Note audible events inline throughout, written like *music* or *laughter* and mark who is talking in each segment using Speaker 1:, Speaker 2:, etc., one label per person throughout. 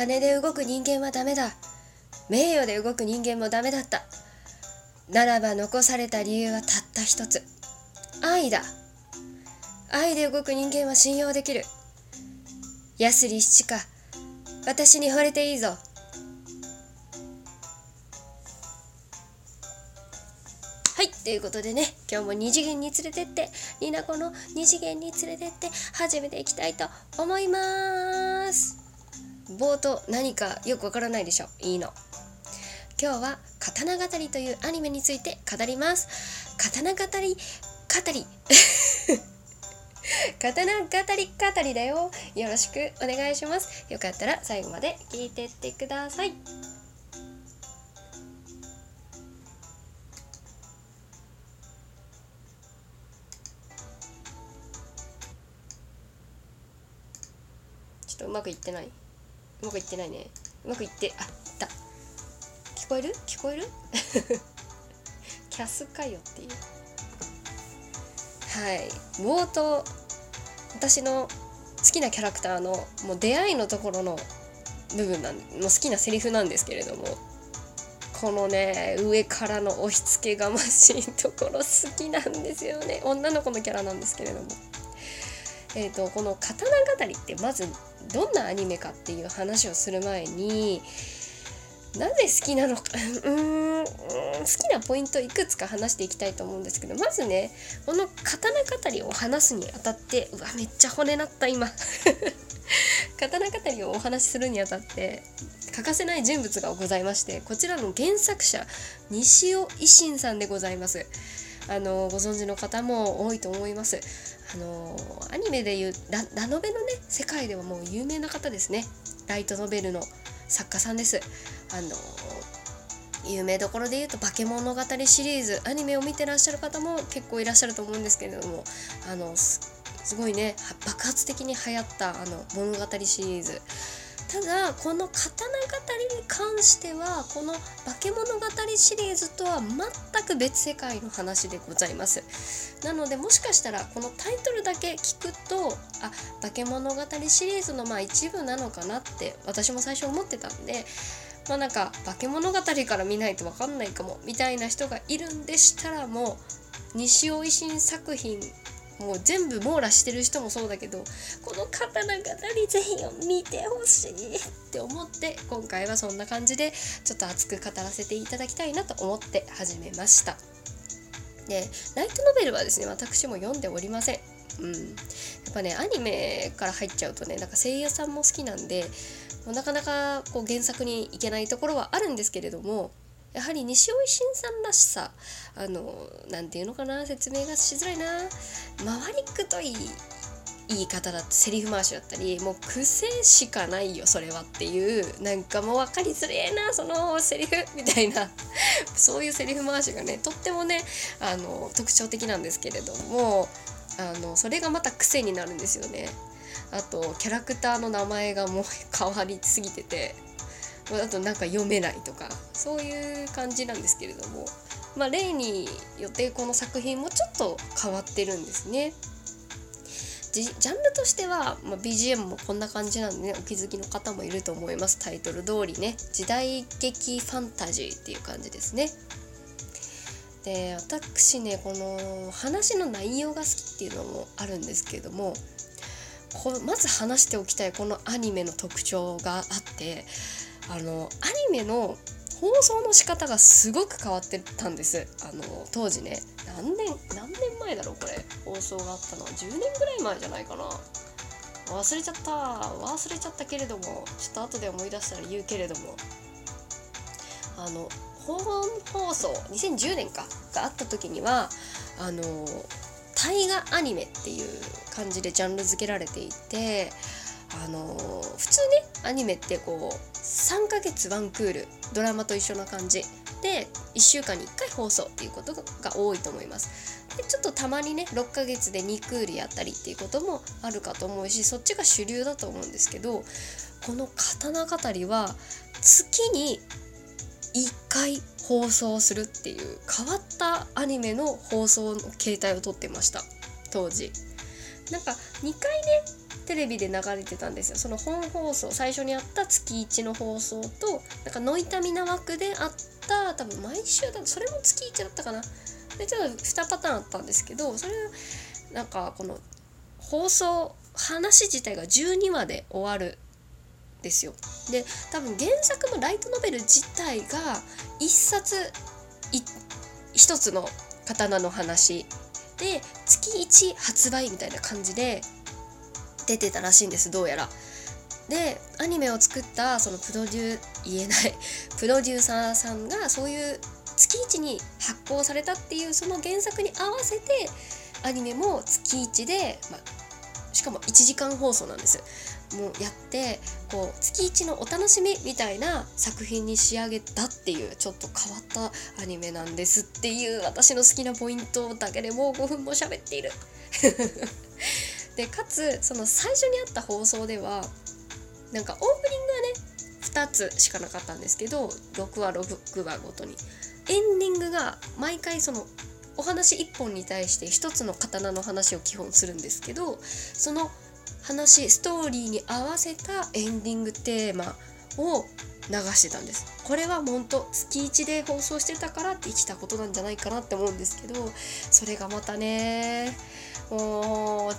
Speaker 1: 金で動く人間はダメだ。名誉で動く人間もダメだった。ならば残された理由はたった一つ。愛だ。愛で動く人間は信用できる。ヤスリ七か。私に惚れていいぞ。はいということでね今日も二次元に連れてってニナコの二次元に連れてって始めていきたいと思います。冒頭何かよくわからないでしょ？いいの。今日は刀語りというアニメについて語ります。刀語り語り。*laughs* 刀語り語りだよ。よろしくお願いします。よかったら最後まで聞いてってください。ちょっとうまくいってない？うまくいってないね。うまくいってあった。聞こえる？聞こえる？*laughs* キャスかよっていう。はい。冒頭私の好きなキャラクターのもう出会いのところの部分なんの好きなセリフなんですけれどもこのね上からの押し付けがましいところ好きなんですよね。女の子のキャラなんですけれども。えーと、この「刀語り」ってまずどんなアニメかっていう話をする前になぜ好きなのか *laughs* うん好きなポイントいくつか話していきたいと思うんですけどまずねこの刀語りを話すにあたってうわめっちゃ骨なった今。*laughs* 刀語りをお話しするにあたって欠かせない人物がございましてこちらの原作者西尾維新さんでございます。あのご存知の方も多いと思います。あのアニメでいうララノベのね世界ではもう有名な方ですね。ライトノベルの作家さんです。あの有名どころで言うと「化け物語」シリーズアニメを見てらっしゃる方も結構いらっしゃると思うんですけれどもあのすごいね爆発的に流行ったあの物語シリーズ。ただこの刀関してはこの化け物語シリーズとは全く別世界の話でございます。なのでもしかしたらこのタイトルだけ聞くとあ化け物語シリーズのまあ一部なのかなって私も最初思ってたんでまあなんか化け物語から見ないと分かんないかもみたいな人がいるんでしたらもう西尾維新作品もう全部網羅してる人もそうだけどこの刀語りぜひ見てほしいって思って今回はそんな感じでちょっと熱く語らせていただきたいなと思って始めました。でライトノベルはですね私も読んでおりません。うん。やっぱねアニメから入っちゃうとねなんか声優さんも好きなんでなかなかこう原作に行けないところはあるんですけれどもやはり西尾維新さんらしさあの何て言うのかな説明がしづらいな。回りくどい言い方だってセリフ回しだったりもう癖しかないよそれはっていうなんかもう分かりづれえなそのセリフみたいな。*laughs* そういうセリフ回しがねとってもねあの特徴的なんですけれどもあのそれがまた癖になるんですよね。あとキャラクターの名前がもう変わりすぎてて。あとなんか読めないとかそういう感じなんですけれども、まあ、例によってこの作品もちょっと変わってるんですね。ジャンルとしては、まあ、BGM もこんな感じなんでねお気づきの方もいると思います。タイトル通りね。時代劇ファンタジーっていう感じですね。で私ねこの話の内容が好きっていうのもあるんですけどもこまず話しておきたいこのアニメの特徴があってあのアニメの放送の仕方がすごく変わってたんです。あの当時ね。何年何年前だろうこれ。放送があったのは。10年ぐらい前じゃないかな。忘れちゃった。忘れちゃったけれども。ちょっと後で思い出したら言うけれども。あの本放送2010年か。があった時にはあの大河アニメっていう感じでジャンル付けられていてあの普通ねアニメってこう3ヶ月ワンクールドラマと一緒な感じ。で1週間に1回放送っていうことが多いと思います。でちょっとたまにね6ヶ月で2クールやったりっていうこともあるかと思うしそっちが主流だと思うんですけどこの刀語りは月に1回放送するっていう変わったアニメの放送の形態をとってました当時。なんか2回ねテレビで流れてたんですよ。その本放送最初にあった月1の放送となんかノイタミナ枠であった多分毎週だそれも月1だったかな。でちょっと2パターンあったんですけどそれなんかこの放送話自体が12話で終わるですよ。で多分原作のライトノベル自体が1冊1つの刀の話で月1発売みたいな感じで出てたらしいんですどうやら。でアニメを作ったそのプロデュー言えない *laughs* プロデューサーさんがそういう月1に発行されたっていうその原作に合わせてアニメも月1で、まあ、しかも1時間放送なんですもうやってこう月1のお楽しみみたいな作品に仕上げたっていうちょっと変わったアニメなんですっていう私の好きなポイントだけでもう5分も喋っている。*laughs* でかつその最初にあった放送ではなんかオープニングはね2つしかなかったんですけど6話6話ごとに。エンディングが毎回そのお話1本に対して1つの刀の話を基本するんですけどその話ストーリーに合わせたエンディングテーマを流してたんです。これは本当月1で放送してたからって生きたことなんじゃないかなって思うんですけどそれがまたねもう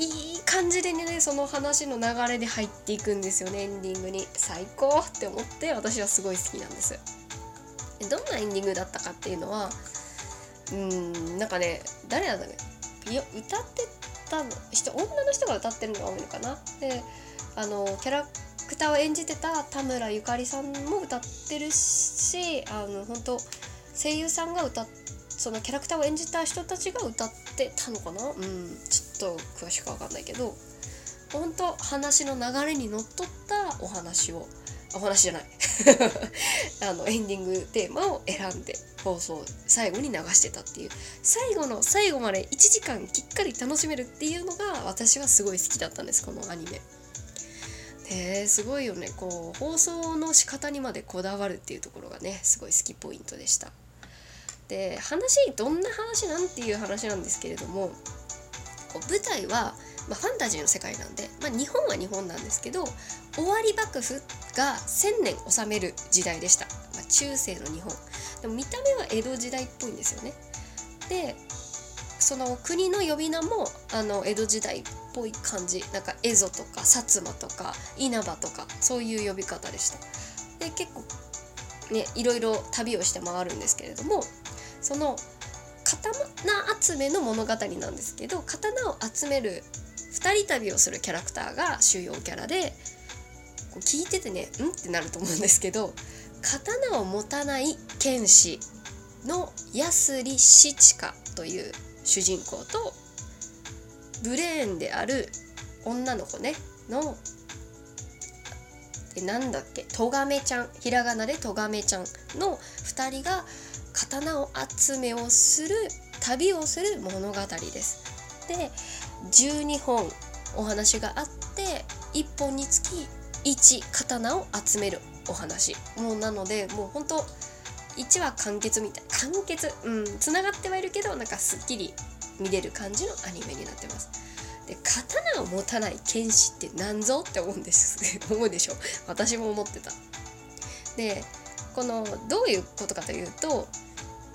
Speaker 1: いい感じでねその話の流れで入っていくんですよねエンディングに。最高って思って私はすごい好きなんです。どんなエンディングだったかっていうのはうんなんかね誰なんだろういや歌ってた人女の人が歌ってるのが多いのかな。であのキャラクターを演じてた田村ゆかりさんも歌ってるしあの本当声優さんが歌っそのキャラクターを演じた人たちが歌ってたのかな。うんちょっと詳しく分かんないけど本当話の流れにのっとったお話をお話じゃない。*laughs* あのエンディングテーマを選んで放送最後に流してたっていう最後の最後まで1時間きっかり楽しめるっていうのが私はすごい好きだったんですこのアニメ。ですごいよねこう放送の仕方にまでこだわるっていうところがねすごい好きポイントでした。で話どんな話なんていう話なんですけれどもこう舞台は、まあ、ファンタジーの世界なんで、まあ、日本は日本なんですけど終わり幕府が1,000年治める時代でした、まあ、中世の日本。でも見た目は江戸時代っぽいんですよね。でその国の呼び名もあの江戸時代っぽい感じ。なんか蝦夷とか薩摩とか稲葉とかそういう呼び方でした。で結構ねいろいろ旅をして回るんですけれどもその刀集めの物語なんですけど刀を集める2人旅をするキャラクターが主要キャラでこう聞いててねうんってなると思うんですけど刀を持たない剣士のヤスリ・シチカという主人公とブレーンである女の子ねのでなんだっけトガメちゃんひらがなでトガメちゃんの2人が刀を集めをする旅をする物語です。で12本お話があって1本につき1刀を集めるお話。もうなのでもうほんと1話完結みたい完結うんつながってはいるけどなんかすっきり見れる感じのアニメになってます。で刀を持たない剣士って何ぞって思うんです。*laughs* 思うでしょ？私も思ってた。でこのどういうことかというと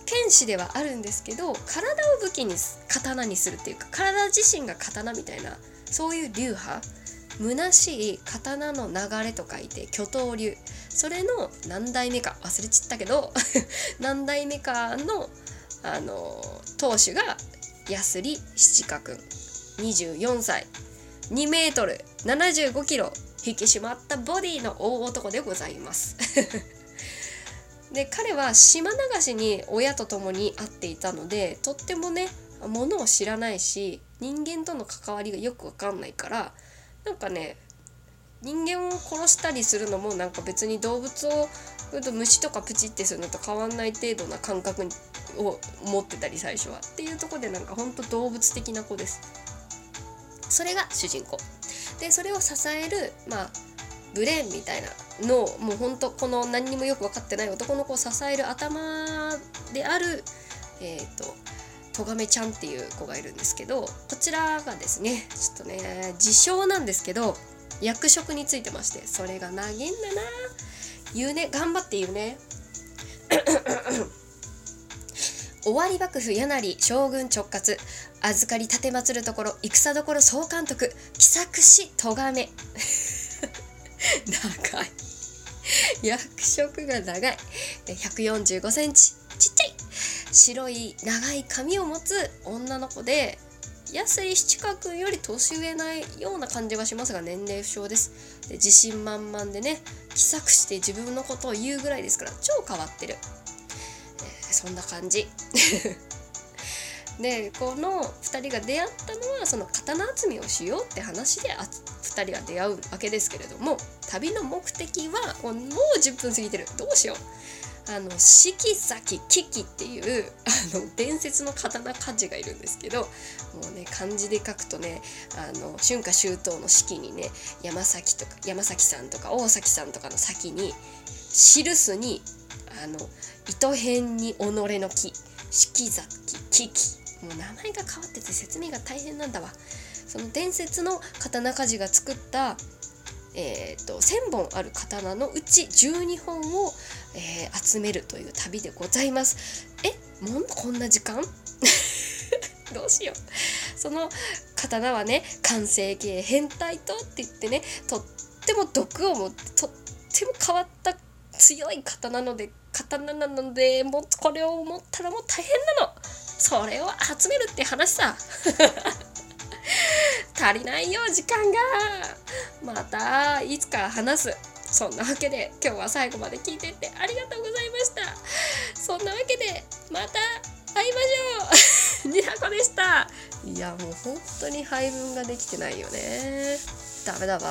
Speaker 1: 剣士ではあるんですけど体を武器に刀にするっていうか体自身が刀みたいなそういう流派虚しい刀の流れと書いて巨刀流。それの何代目か忘れちったけど *laughs* 何代目かのあの当主がヤスリ七花くん24歳。2メートル。75キロ。引き締まったボディの大男でございます。で彼は島流しに親と共に会っていたのでとってもねものを知らないし人間との関わりがよくわかんないからなんかね人間を殺したりするのもなんか別に動物を虫とかプチってするのと変わんない程度な感覚を持ってたり最初はっていうとこでなんかほんと動物的な子です。それが主人公。でそれを支えるまあブレーンみたいなのもうほんとこの何にもよく分かってない男の子を支える頭であるえっ、ー、ととがめちゃんっていう子がいるんですけどこちらがですねちょっとね自称なんですけど役職についてましてそれが長いんだな。言うね頑張って言うね。*coughs* 終わり幕府柳将軍直轄。預かり立てまつるところ戦どころ総監督喜作氏咎め *laughs* 長い。役職が長い。145センチ。ちっちゃい。白い長い髪を持つ女の子で安井七角君より年上ないような感じがしますが年齢不詳です。で自信満々でね気さくして自分のことを言うぐらいですから超変わってる、えー、そんな感じ。でこの2人が出会ったのはその刀集めをしようって話で2人が出会うわけですけれども旅の目的はもう10分過ぎてる。どうしよう。あの四季崎キキっていうあの伝説の刀鍛冶がいるんですけどもうね漢字で書くとねあの春夏秋冬の四季にね山崎とか山崎さんとか大崎さんとかの先に記すにあの糸辺に己の木四季崎キキ。もう名前が変わってて説明が大変なんだわその伝説の刀鍛冶が作ったえーと、1,000本ある刀のうち12本を、えー、集めるという旅でございます。えもうこんな時間？*laughs* どうしよう。その刀はね完成形変態とって言ってねとっても毒を持ってとっても変わった強い刀なので刀なのでもうこれを持ったらもう大変なの。それを集めるって話さ。*laughs* 足りないよ時間が。またいつか話す。そんなわけで今日は最後まで聞いてってありがとうございました。そんなわけでまた会いましょう。*laughs* にはこでした。いやもう本当に配分ができてないよね。ダメだわ。